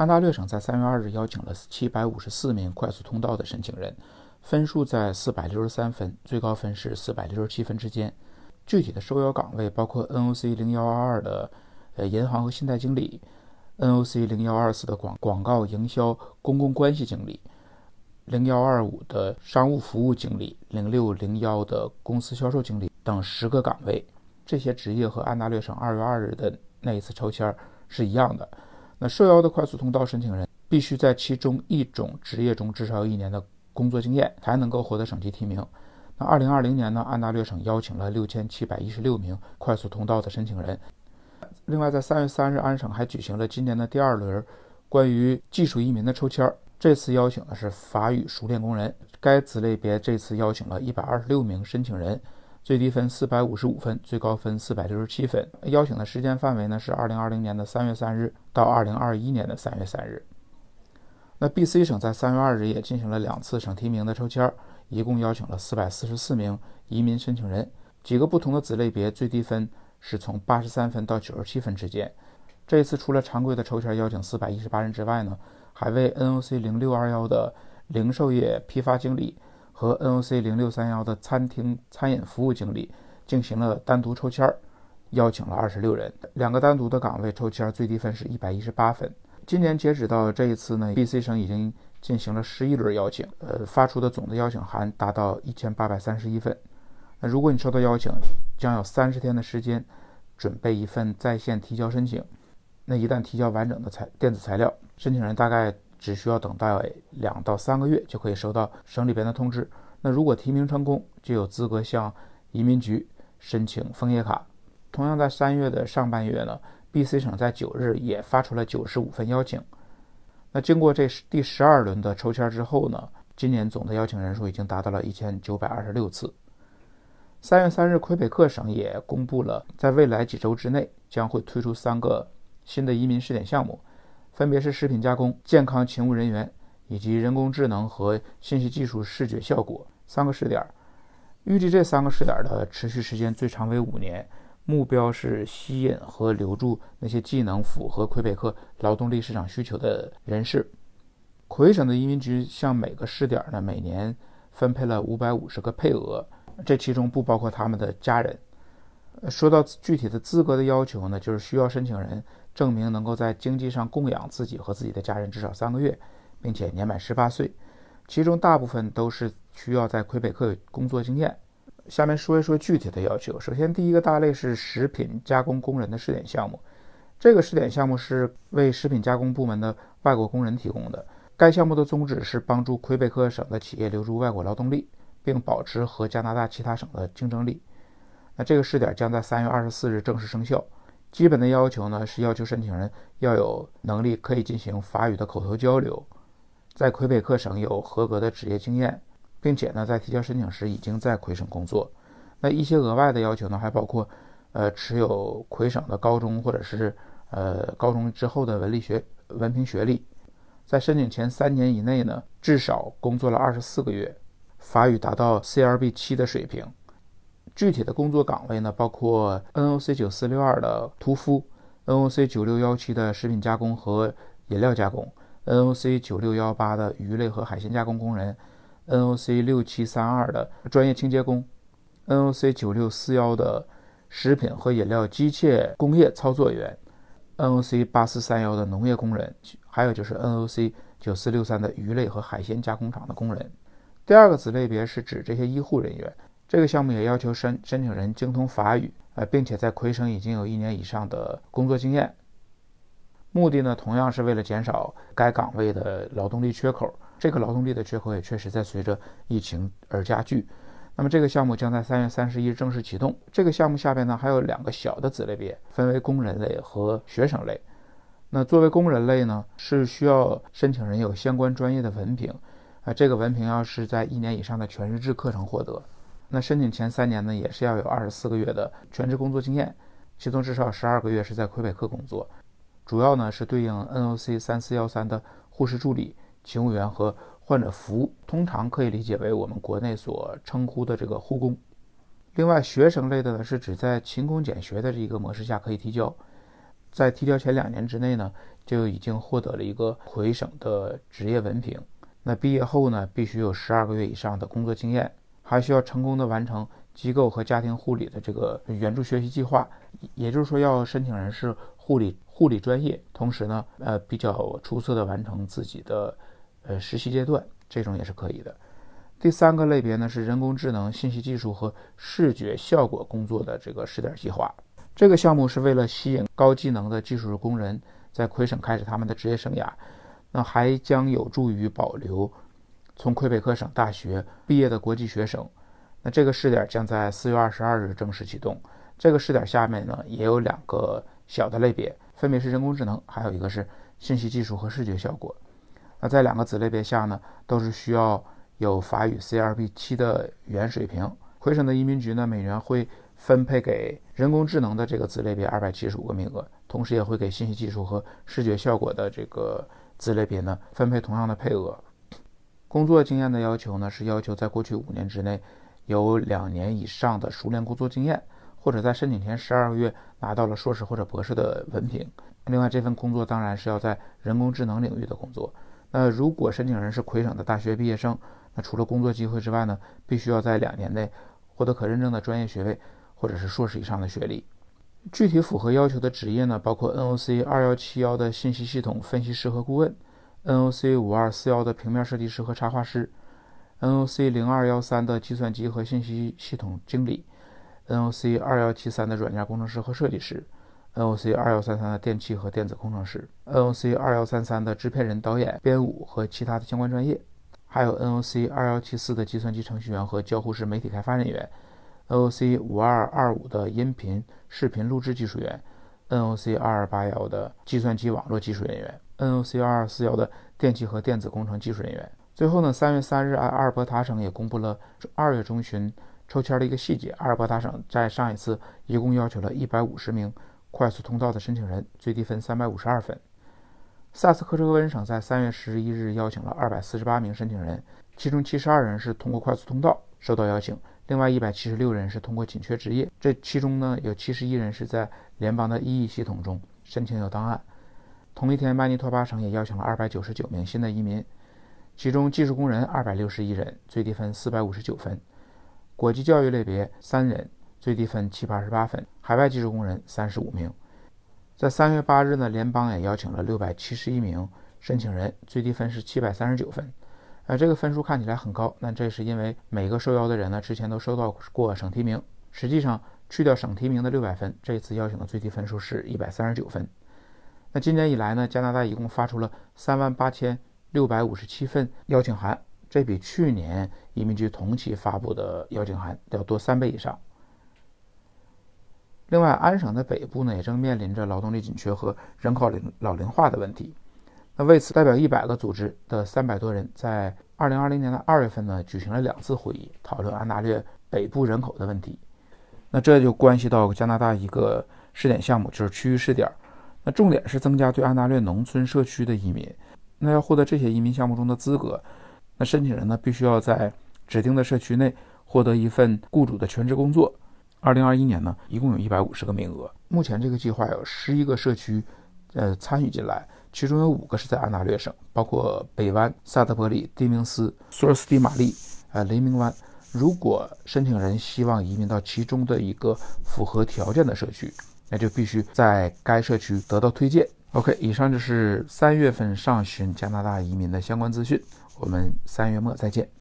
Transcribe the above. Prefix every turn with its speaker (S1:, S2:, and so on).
S1: 安大略省在三月二日邀请了七百五十四名快速通道的申请人，分数在四百六十三分，最高分是四百六十七分之间。具体的受邀岗位包括 NOC 零幺二二的呃银行和信贷经理，NOC 零幺二四的广广告营销公共关系经理，零幺二五的商务服务经理，零六零幺的公司销售经理等十个岗位。这些职业和安大略省二月二日的那一次抽签是一样的。那受邀的快速通道申请人必须在其中一种职业中至少有一年的工作经验，才能够获得省级提名。那二零二零年呢，安大略省邀请了六千七百一十六名快速通道的申请人。另外，在三月三日，安省还举行了今年的第二轮关于技术移民的抽签儿，这次邀请的是法语熟练工人。该子类别这次邀请了一百二十六名申请人。最低分四百五十五分，最高分四百六十七分。邀请的时间范围呢是二零二零年的三月三日到二零二一年的三月三日。那 B.C 省在三月二日也进行了两次省提名的抽签，一共邀请了四百四十四名移民申请人。几个不同的子类别最低分是从八十三分到九十七分之间。这一次除了常规的抽签邀请四百一十八人之外呢，还为 N.O.C 零六二幺的零售业批发经理。和 NOC 零六三幺的餐厅餐饮服务经理进行了单独抽签儿，邀请了二十六人。两个单独的岗位抽签最低分是一百一十八分。今年截止到这一次呢，BC 省已经进行了十一轮邀请，呃，发出的总的邀请函达到一千八百三十一份。那如果你收到邀请，将有三十天的时间准备一份在线提交申请。那一旦提交完整的材电子材料，申请人大概。只需要等待两到三个月，就可以收到省里边的通知。那如果提名成功，就有资格向移民局申请枫叶卡。同样在三月的上半月呢，B.C 省在九日也发出了九十五份邀请。那经过这第十二轮的抽签之后呢，今年总的邀请人数已经达到了一千九百二十六次。三月三日，魁北克省也公布了，在未来几周之内将会推出三个新的移民试点项目。分别是食品加工、健康勤务人员以及人工智能和信息技术视觉效果三个试点。预计这三个试点的持续时间最长为五年，目标是吸引和留住那些技能符合魁北克劳动力市场需求的人士。魁省的移民局向每个试点呢每年分配了五百五十个配额，这其中不包括他们的家人。说到具体的资格的要求呢，就是需要申请人。证明能够在经济上供养自己和自己的家人至少三个月，并且年满十八岁，其中大部分都是需要在魁北克工作经验。下面说一说具体的要求。首先，第一个大类是食品加工工人的试点项目，这个试点项目是为食品加工部门的外国工人提供的。该项目的宗旨是帮助魁北克省的企业留住外国劳动力，并保持和加拿大其他省的竞争力。那这个试点将在三月二十四日正式生效。基本的要求呢是要求申请人要有能力可以进行法语的口头交流，在魁北克省有合格的职业经验，并且呢在提交申请时已经在魁省工作。那一些额外的要求呢还包括，呃持有魁省的高中或者是呃高中之后的文理学文凭学历，在申请前三年以内呢至少工作了二十四个月，法语达到 CLB 七的水平。具体的工作岗位呢，包括 NOC 九四六二的屠夫，NOC 九六幺七的食品加工和饮料加工，NOC 九六幺八的鱼类和海鲜加工工人，NOC 六七三二的专业清洁工，NOC 九六四幺的食品和饮料机械工业操作员，NOC 八四三幺的农业工人，还有就是 NOC 九四六三的鱼类和海鲜加工厂的工人。第二个子类别是指这些医护人员。这个项目也要求申申请人精通法语，呃，并且在魁省已经有一年以上的工作经验。目的呢，同样是为了减少该岗位的劳动力缺口。这个劳动力的缺口也确实在随着疫情而加剧。那么，这个项目将在三月三十一日正式启动。这个项目下边呢，还有两个小的子类别，分为工人类和学生类。那作为工人类呢，是需要申请人有相关专业的文凭，啊，这个文凭要是在一年以上的全日制课程获得。那申请前三年呢，也是要有二十四个月的全职工作经验，其中至少十二个月是在魁北克工作，主要呢是对应 NOC 三四幺三的护士助理、勤务员和患者服务，通常可以理解为我们国内所称呼的这个护工。另外，学生类的呢是指在勤工俭学的这一个模式下可以提交，在提交前两年之内呢，就已经获得了一个魁省的职业文凭。那毕业后呢，必须有十二个月以上的工作经验，还需要成功的完成机构和家庭护理的这个援助学习计划。也就是说，要申请人是护理护理专业，同时呢，呃，比较出色的完成自己的呃实习阶段，这种也是可以的。第三个类别呢是人工智能、信息技术和视觉效果工作的这个试点计划。这个项目是为了吸引高技能的技术工人在魁省开始他们的职业生涯，那还将有助于保留从魁北克省大学毕业的国际学生。那这个试点将在四月二十二日正式启动。这个试点下面呢也有两个小的类别，分别是人工智能，还有一个是信息技术和视觉效果。那在两个子类别下呢，都是需要。有法语 CRB 七的语言水平，魁省的移民局呢，每年会分配给人工智能的这个子类别二百七十五个名额，同时也会给信息技术和视觉效果的这个子类别呢分配同样的配额。工作经验的要求呢，是要求在过去五年之内有两年以上的熟练工作经验，或者在申请前十二个月拿到了硕士或者博士的文凭。另外，这份工作当然是要在人工智能领域的工作。那如果申请人是魁省的大学毕业生，那除了工作机会之外呢，必须要在两年内获得可认证的专业学位或者是硕士以上的学历。具体符合要求的职业呢，包括 NOC 二幺七幺的信息系统分析师和顾问，NOC 五二四幺的平面设计师和插画师，NOC 零二幺三的计算机和信息系统经理，NOC 二幺七三的软件工程师和设计师，NOC 二幺三三的电气和电子工程师，NOC 二幺三三的制片人、导演、编舞和其他的相关专业。还有 NOC 二幺七四的计算机程序员和交互式媒体开发人员，NOC 五二二五的音频视频录制技术员，NOC 二二八幺的计算机网络技术人员，NOC 二二四幺的电气和电子工程技术人员。最后呢，三月三日，阿尔伯塔省也公布了二月中旬抽签的一个细节。阿尔伯塔省在上一次一共要求了一百五十名快速通道的申请人，最低分三百五十二分。萨斯科彻温省在三月十一日邀请了二百四十八名申请人，其中七十二人是通过快速通道收到邀请，另外一百七十六人是通过紧缺职业。这其中呢，有七十一人是在联邦的 EE 系统中申请有档案。同一天，曼尼托巴省也邀请了二百九十九名新的移民，其中技术工人二百六十一人，最低分四百五十九分；国际教育类别三人，最低分七百二十八分；海外技术工人三十五名。在三月八日呢，联邦也邀请了六百七十一名申请人，最低分是七百三十九分。呃，这个分数看起来很高，那这是因为每个受邀的人呢，之前都收到过省提名。实际上，去掉省提名的六百分，这次邀请的最低分数是一百三十九分。那今年以来呢，加拿大一共发出了三万八千六百五十七份邀请函，这比去年移民局同期发布的邀请函要多三倍以上。另外，安省的北部呢，也正面临着劳动力紧缺和人口龄老龄化的问题。那为此，代表一百个组织的三百多人，在二零二零年的二月份呢，举行了两次会议，讨论安大略北部人口的问题。那这就关系到加拿大一个试点项目，就是区域试点。那重点是增加对安大略农村社区的移民。那要获得这些移民项目中的资格，那申请人呢，必须要在指定的社区内获得一份雇主的全职工作。二零二一年呢，一共有一百五十个名额。目前这个计划有十一个社区，呃，参与进来，其中有五个是在安大略省，包括北湾、萨德伯里、蒂明斯、索尔斯蒂玛丽、呃，雷明湾。如果申请人希望移民到其中的一个符合条件的社区，那就必须在该社区得到推荐。OK，以上就是三月份上旬加拿大移民的相关资讯。我们三月末再见。